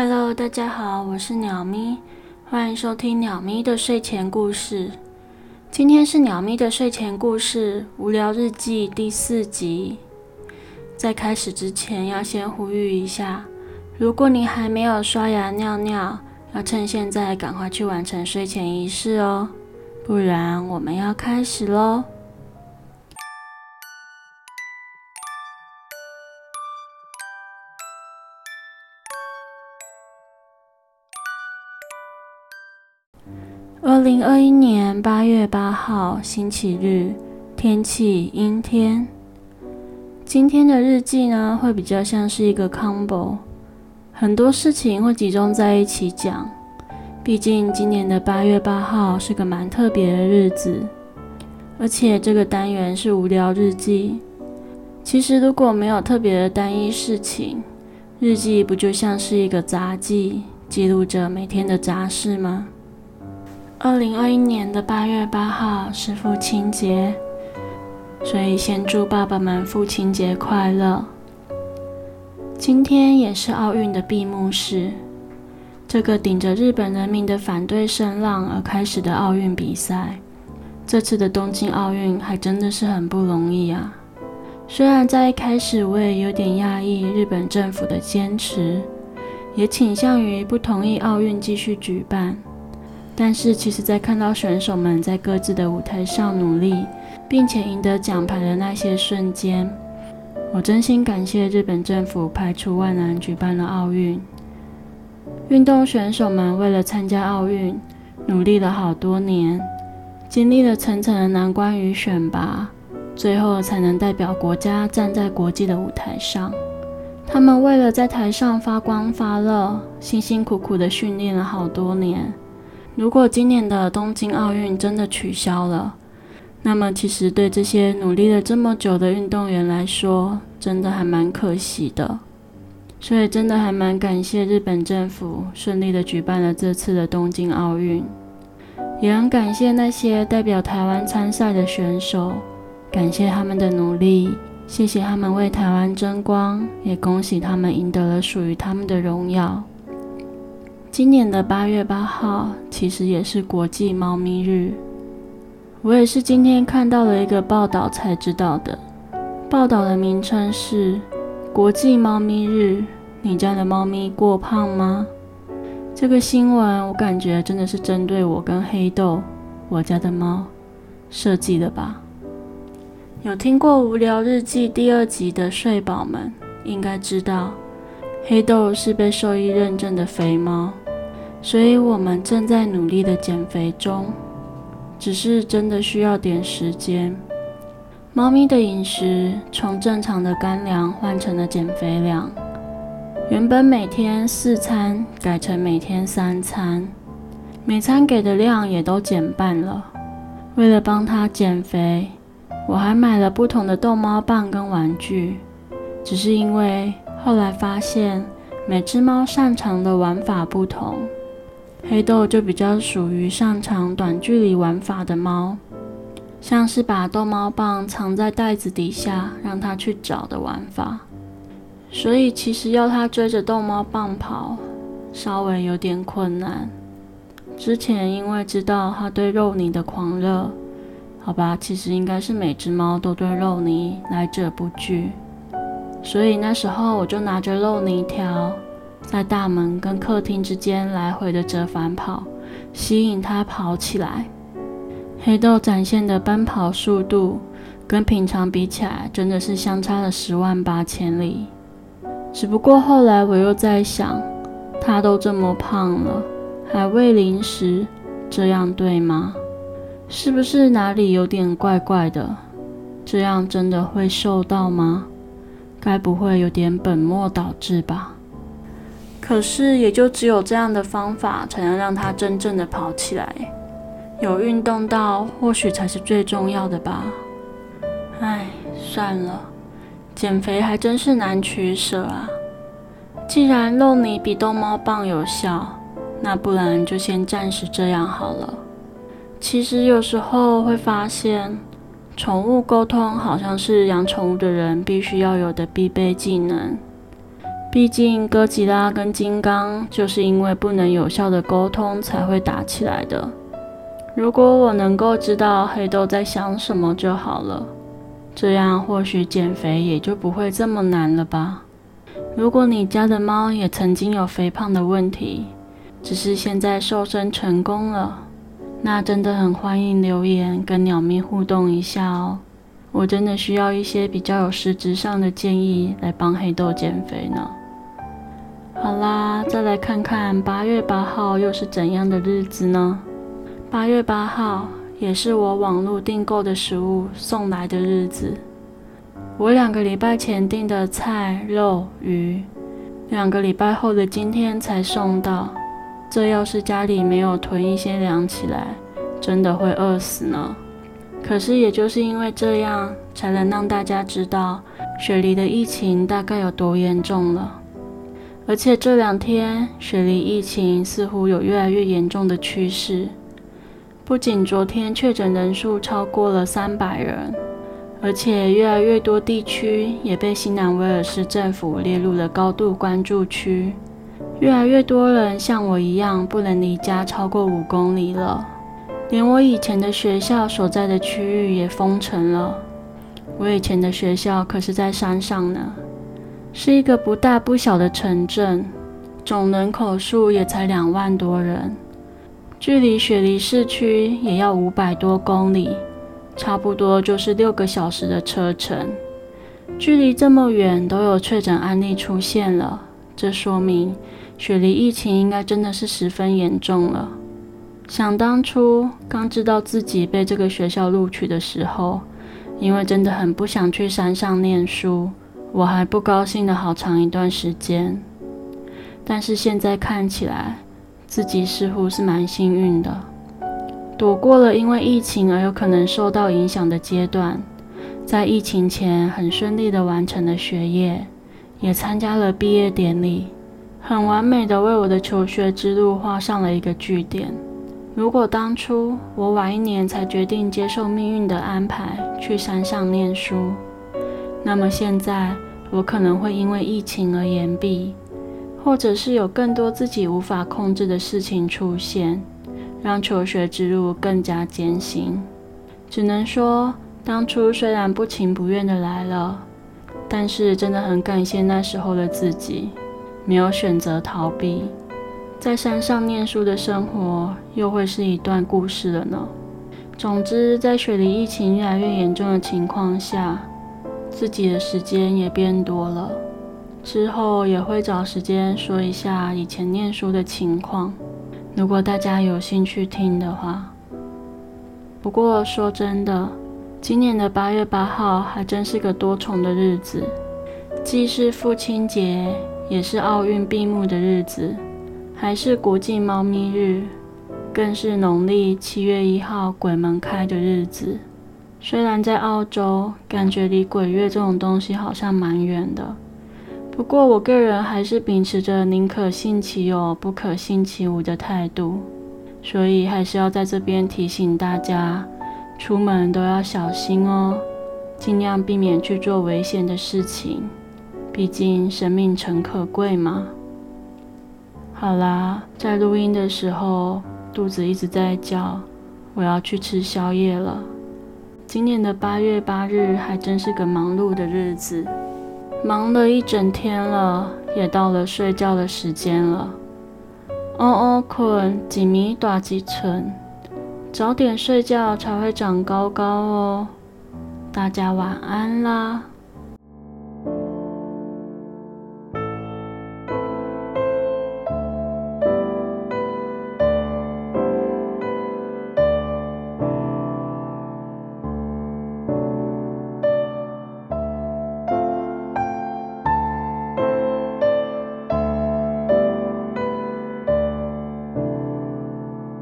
Hello，大家好，我是鸟咪，欢迎收听鸟咪的睡前故事。今天是鸟咪的睡前故事无聊日记第四集。在开始之前，要先呼吁一下，如果你还没有刷牙尿尿，要趁现在赶快去完成睡前仪式哦，不然我们要开始喽。二零二一年八月八号，星期日，天气阴天。今天的日记呢，会比较像是一个 combo，很多事情会集中在一起讲。毕竟今年的八月八号是个蛮特别的日子，而且这个单元是无聊日记。其实如果没有特别的单一事情，日记不就像是一个杂记，记录着每天的杂事吗？二零二一年的八月八号是父亲节，所以先祝爸爸们父亲节快乐。今天也是奥运的闭幕式，这个顶着日本人民的反对声浪而开始的奥运比赛，这次的东京奥运还真的是很不容易啊。虽然在一开始我也有点讶异日本政府的坚持，也倾向于不同意奥运继续举办。但是，其实，在看到选手们在各自的舞台上努力，并且赢得奖牌的那些瞬间，我真心感谢日本政府排除万难举办了奥运。运动选手们为了参加奥运，努力了好多年，经历了层层的难关与选拔，最后才能代表国家站在国际的舞台上。他们为了在台上发光发热，辛辛苦苦地训练了好多年。如果今年的东京奥运真的取消了，那么其实对这些努力了这么久的运动员来说，真的还蛮可惜的。所以真的还蛮感谢日本政府顺利的举办了这次的东京奥运，也很感谢那些代表台湾参赛的选手，感谢他们的努力，谢谢他们为台湾争光，也恭喜他们赢得了属于他们的荣耀。今年的八月八号其实也是国际猫咪日，我也是今天看到了一个报道才知道的。报道的名称是“国际猫咪日”，你家的猫咪过胖吗？这个新闻我感觉真的是针对我跟黑豆，我家的猫设计的吧？有听过《无聊日记》第二集的睡宝们应该知道，黑豆是被兽医认证的肥猫。所以我们正在努力的减肥中，只是真的需要点时间。猫咪的饮食从正常的干粮换成了减肥粮，原本每天四餐改成每天三餐，每餐给的量也都减半了。为了帮它减肥，我还买了不同的逗猫棒跟玩具。只是因为后来发现，每只猫擅长的玩法不同。黑豆就比较属于擅长短距离玩法的猫，像是把逗猫棒藏在袋子底下让它去找的玩法，所以其实要它追着逗猫棒跑，稍微有点困难。之前因为知道它对肉泥的狂热，好吧，其实应该是每只猫都对肉泥来者不拒，所以那时候我就拿着肉泥条。在大门跟客厅之间来回的折返跑，吸引它跑起来。黑豆展现的奔跑速度跟平常比起来，真的是相差了十万八千里。只不过后来我又在想，它都这么胖了，还喂零食，这样对吗？是不是哪里有点怪怪的？这样真的会瘦到吗？该不会有点本末倒置吧？可是，也就只有这样的方法，才能让它真正的跑起来，有运动到，或许才是最重要的吧。唉，算了，减肥还真是难取舍啊。既然肉泥比逗猫棒有效，那不然就先暂时这样好了。其实有时候会发现，宠物沟通好像是养宠物的人必须要有的必备技能。毕竟哥吉拉跟金刚就是因为不能有效的沟通才会打起来的。如果我能够知道黑豆在想什么就好了，这样或许减肥也就不会这么难了吧。如果你家的猫也曾经有肥胖的问题，只是现在瘦身成功了，那真的很欢迎留言跟鸟咪互动一下哦。我真的需要一些比较有实质上的建议来帮黑豆减肥呢。好啦，再来看看八月八号又是怎样的日子呢？八月八号也是我网络订购的食物送来的日子。我两个礼拜前订的菜、肉、鱼，两个礼拜后的今天才送到。这要是家里没有囤一些粮起来，真的会饿死呢。可是也就是因为这样，才能让大家知道雪梨的疫情大概有多严重了。而且这两天雪梨疫情似乎有越来越严重的趋势。不仅昨天确诊人数超过了三百人，而且越来越多地区也被新南威尔士政府列入了高度关注区。越来越多人像我一样不能离家超过五公里了，连我以前的学校所在的区域也封城了。我以前的学校可是在山上呢，是一个不大不小的城镇，总人口数也才两万多人。距离雪梨市区也要五百多公里，差不多就是六个小时的车程。距离这么远，都有确诊案例出现了，这说明雪梨疫情应该真的是十分严重了。想当初刚知道自己被这个学校录取的时候，因为真的很不想去山上念书，我还不高兴了好长一段时间。但是现在看起来，自己似乎是蛮幸运的，躲过了因为疫情而有可能受到影响的阶段，在疫情前很顺利的完成了学业，也参加了毕业典礼，很完美的为我的求学之路画上了一个句点。如果当初我晚一年才决定接受命运的安排去山上念书，那么现在我可能会因为疫情而延毕。或者是有更多自己无法控制的事情出现，让求学之路更加艰辛。只能说，当初虽然不情不愿的来了，但是真的很感谢那时候的自己，没有选择逃避。在山上念书的生活又会是一段故事了呢。总之，在雪梨疫情越来越严重的情况下，自己的时间也变多了。之后也会找时间说一下以前念书的情况，如果大家有兴趣听的话。不过说真的，今年的八月八号还真是个多重的日子，既是父亲节，也是奥运闭幕的日子，还是国际猫咪日，更是农历七月一号鬼门开的日子。虽然在澳洲，感觉离鬼月这种东西好像蛮远的。不过，我个人还是秉持着宁可信其有，不可信其无的态度，所以还是要在这边提醒大家，出门都要小心哦，尽量避免去做危险的事情，毕竟生命诚可贵嘛。好啦，在录音的时候，肚子一直在叫，我要去吃宵夜了。今年的八月八日还真是个忙碌的日子。忙了一整天了，也到了睡觉的时间了。哦哦，困，几米大几寸，早点睡觉才会长高高哦。大家晚安啦。